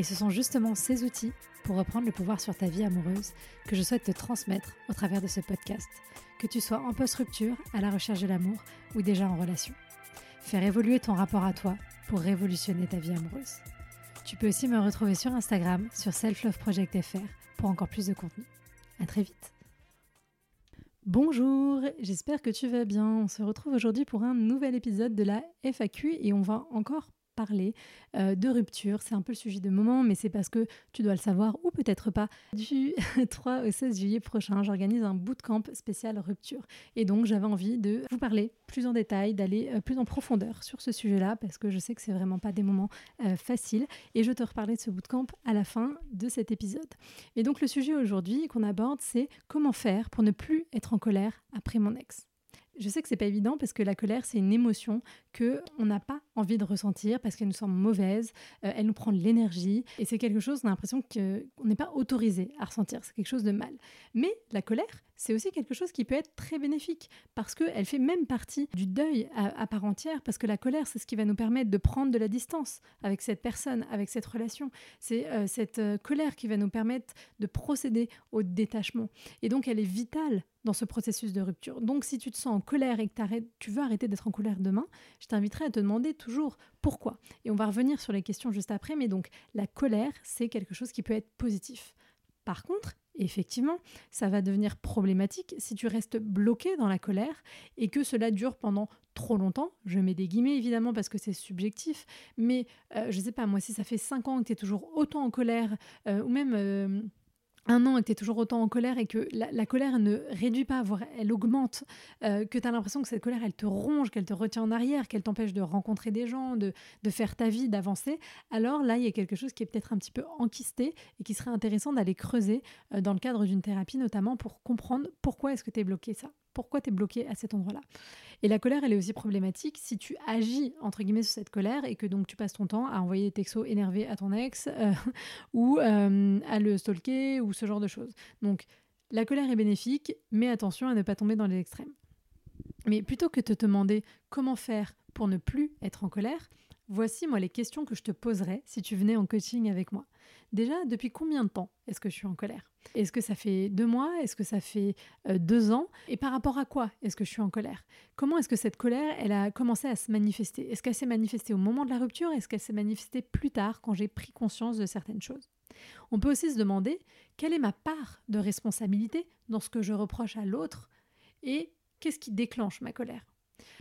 Et ce sont justement ces outils pour reprendre le pouvoir sur ta vie amoureuse que je souhaite te transmettre au travers de ce podcast, que tu sois en post-rupture, à la recherche de l'amour ou déjà en relation. Faire évoluer ton rapport à toi pour révolutionner ta vie amoureuse. Tu peux aussi me retrouver sur Instagram, sur selfloveproject.fr pour encore plus de contenu. À très vite. Bonjour, j'espère que tu vas bien. On se retrouve aujourd'hui pour un nouvel épisode de la FAQ et on va encore parler euh, de rupture. C'est un peu le sujet de moment, mais c'est parce que tu dois le savoir ou peut-être pas. Du 3 au 16 juillet prochain, j'organise un bootcamp spécial rupture. Et donc, j'avais envie de vous parler plus en détail, d'aller euh, plus en profondeur sur ce sujet-là, parce que je sais que c'est vraiment pas des moments euh, faciles. Et je te reparlerai de ce bootcamp à la fin de cet épisode. Et donc, le sujet aujourd'hui qu'on aborde, c'est comment faire pour ne plus être en colère après mon ex. Je sais que c'est pas évident parce que la colère, c'est une émotion que on n'a pas envie de ressentir parce qu'elle nous semble mauvaise, euh, elle nous prend de l'énergie et c'est quelque chose, on a l'impression qu'on n'est pas autorisé à ressentir, c'est quelque chose de mal. Mais la colère, c'est aussi quelque chose qui peut être très bénéfique parce qu'elle fait même partie du deuil à, part entière parce que la colère, c'est ce qui va nous permettre de prendre de la distance avec cette personne, avec cette relation. C'est euh, cette euh, colère qui va nous permettre de procéder au détachement. Et donc, elle est vitale dans ce processus de rupture. Donc si tu te sens en colère et que tu veux arrêter d'être en colère demain, je t'inviterai à te demander toujours pourquoi. Et on va revenir sur les questions juste après, mais donc la colère, c'est quelque chose qui peut être positif. Par contre, effectivement, ça va devenir problématique si tu restes bloqué dans la colère et que cela dure pendant trop longtemps. Je mets des guillemets évidemment parce que c'est subjectif, mais euh, je ne sais pas, moi si ça fait 5 ans que tu es toujours autant en colère, euh, ou même... Un an et que tu es toujours autant en colère et que la, colère ne réduit pas, voire elle augmente, euh, que tu as l'impression que cette colère, elle te ronge, qu'elle te retient en arrière, qu'elle t'empêche de rencontrer des gens, de, de faire ta vie, d'avancer, alors là, il y a quelque chose qui est peut-être un petit peu enquisté et qui serait intéressant d'aller creuser euh, dans le cadre d'une thérapie, notamment pour comprendre pourquoi est-ce que tu es bloqué ça pourquoi tu es bloqué à cet endroit-là. Et la colère, elle est aussi problématique si tu agis, entre guillemets, sur cette colère et que donc tu passes ton temps à envoyer des textos énervés à ton ex euh, ou euh, à le stalker ou ce genre de choses. Donc, la colère est bénéfique, mais attention à ne pas tomber dans les extrêmes. Mais plutôt que de te demander comment faire pour ne plus être en colère, voici moi les questions que je te poserais si tu venais en coaching avec moi. Déjà, depuis combien de temps est-ce que je suis en colère? Est-ce que ça fait deux mois? Est-ce que ça fait euh, deux ans? Et par rapport à quoi est-ce que je suis en colère? Comment est-ce que cette colère, elle a commencé à se manifester? Est-ce qu'elle s'est manifestée au moment de la rupture? Est-ce qu'elle s'est manifestée plus tard quand j'ai pris conscience de certaines choses? On peut aussi se demander quelle est ma part de responsabilité dans ce que je reproche à l'autre? Et qu'est-ce qui déclenche ma colère?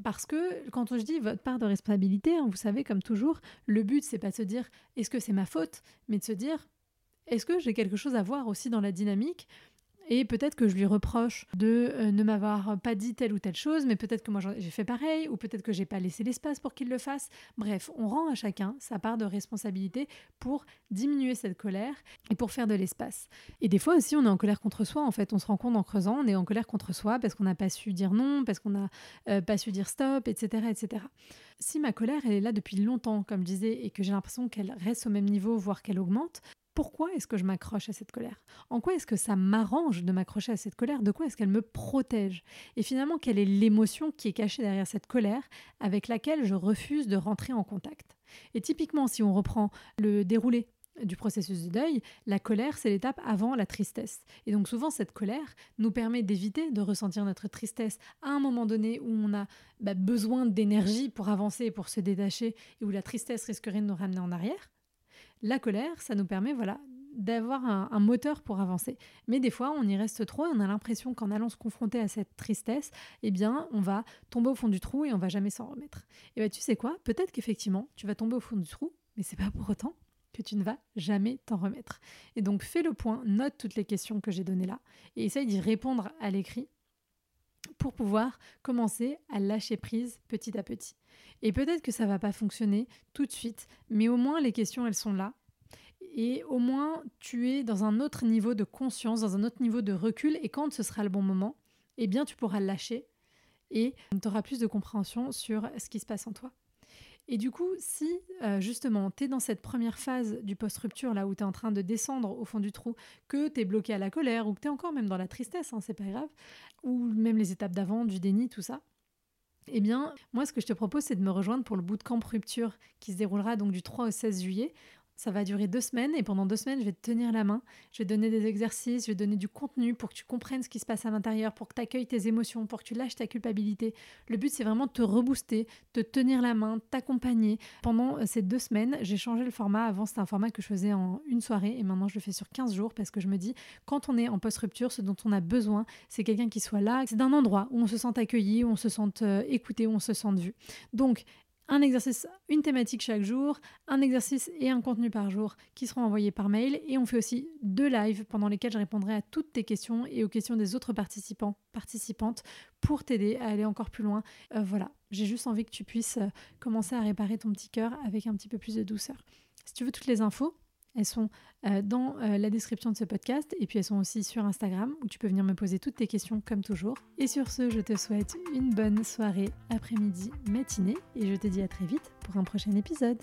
Parce que quand je dis votre part de responsabilité, hein, vous savez, comme toujours, le but, c'est pas de se dire est-ce que c'est ma faute, mais de se dire est-ce que j'ai quelque chose à voir aussi dans la dynamique et peut-être que je lui reproche de euh, ne m'avoir pas dit telle ou telle chose, mais peut-être que moi j'ai fait pareil, ou peut-être que j'ai pas laissé l'espace pour qu'il le fasse. Bref, on rend à chacun sa part de responsabilité pour diminuer cette colère et pour faire de l'espace. Et des fois aussi, on est en colère contre soi. En fait, on se rend compte en creusant, on est en colère contre soi parce qu'on n'a pas su dire non, parce qu'on n'a euh, pas su dire stop, etc., etc. Si ma colère, elle est là depuis longtemps, comme je disais, et que j'ai l'impression qu'elle reste au même niveau, voire qu'elle augmente, pourquoi est-ce que je m'accroche à cette colère? En quoi est-ce que ça m'arrange de m'accrocher à cette colère? De quoi est-ce qu'elle me protège? Et finalement, quelle est l'émotion qui est cachée derrière cette colère avec laquelle je refuse de rentrer en contact? Et typiquement, si on reprend le déroulé du processus de deuil, la colère, c'est l'étape avant la tristesse. Et donc souvent, cette colère nous permet d'éviter de ressentir notre tristesse à un moment donné où on a bah, besoin d'énergie pour avancer, pour se détacher, et où la tristesse risquerait de nous ramener en arrière. La colère, ça nous permet voilà, d'avoir un, moteur pour avancer. Mais des fois, on y reste trop et on a l'impression qu'en allant se confronter à cette tristesse, eh bien, on va tomber au fond du trou et on va jamais s'en remettre. Et bien, tu sais quoi? Peut-être qu'effectivement, tu vas tomber au fond du trou, mais c'est pas pour autant que tu ne vas jamais t'en remettre. Et donc, fais le point, note toutes les questions que j'ai données là et essaye d'y répondre à l'écrit pour pouvoir commencer à lâcher prise petit à petit. Et peut-être que ça va pas fonctionner tout de suite, mais au moins les questions elles sont là. Et au moins, tu es dans un autre niveau de conscience, dans un autre niveau de recul. Et quand ce sera le bon moment, eh bien, tu pourras lâcher et tu auras plus de compréhension sur ce qui se passe en toi. Et du coup, si euh, justement tu es dans cette première phase du post-rupture, là où tu es en train de descendre au fond du trou, que tu es bloqué à la colère ou que tu es encore même dans la tristesse, hein, c'est pas grave, ou même les étapes d'avant, du déni, tout ça, eh bien, moi, ce que je te propose, c'est de me rejoindre pour le bootcamp rupture qui se déroulera donc du 3 au 16 juillet. Ça va durer deux semaines et pendant deux semaines, je vais te tenir la main. Je vais donner des exercices, je vais donner du contenu pour que tu comprennes ce qui se passe à l'intérieur, pour que tu accueilles tes émotions, pour que tu lâches ta culpabilité. Le but, c'est vraiment de te rebooster, te tenir la main, t'accompagner. Pendant euh, ces deux semaines, j'ai changé le format. Avant, c'était un format que je faisais en une soirée et maintenant, je le fais sur 15 jours parce que je me dis, quand on est en post-rupture, ce dont on a besoin, c'est quelqu'un qui soit là. C'est d'un endroit où on se sent accueilli, où on se sent euh, écouté, où on se sent vu. Donc, un exercice, une thématique chaque jour, un exercice et un contenu par jour qui seront envoyés par mail. Et on fait aussi deux lives pendant lesquels je répondrai à toutes tes questions et aux questions des autres participants, participantes pour t'aider à aller encore plus loin. Euh, voilà, j'ai juste envie que tu puisses euh, commencer à réparer ton petit cœur avec un petit peu plus de douceur. Si tu veux toutes les infos, elles sont euh, dans euh, la description de ce podcast et puis elles sont aussi sur Instagram où tu peux venir me poser toutes tes questions comme toujours. Et sur ce, je te souhaite une bonne soirée, après-midi, matinée et je te dis à très vite pour un prochain épisode.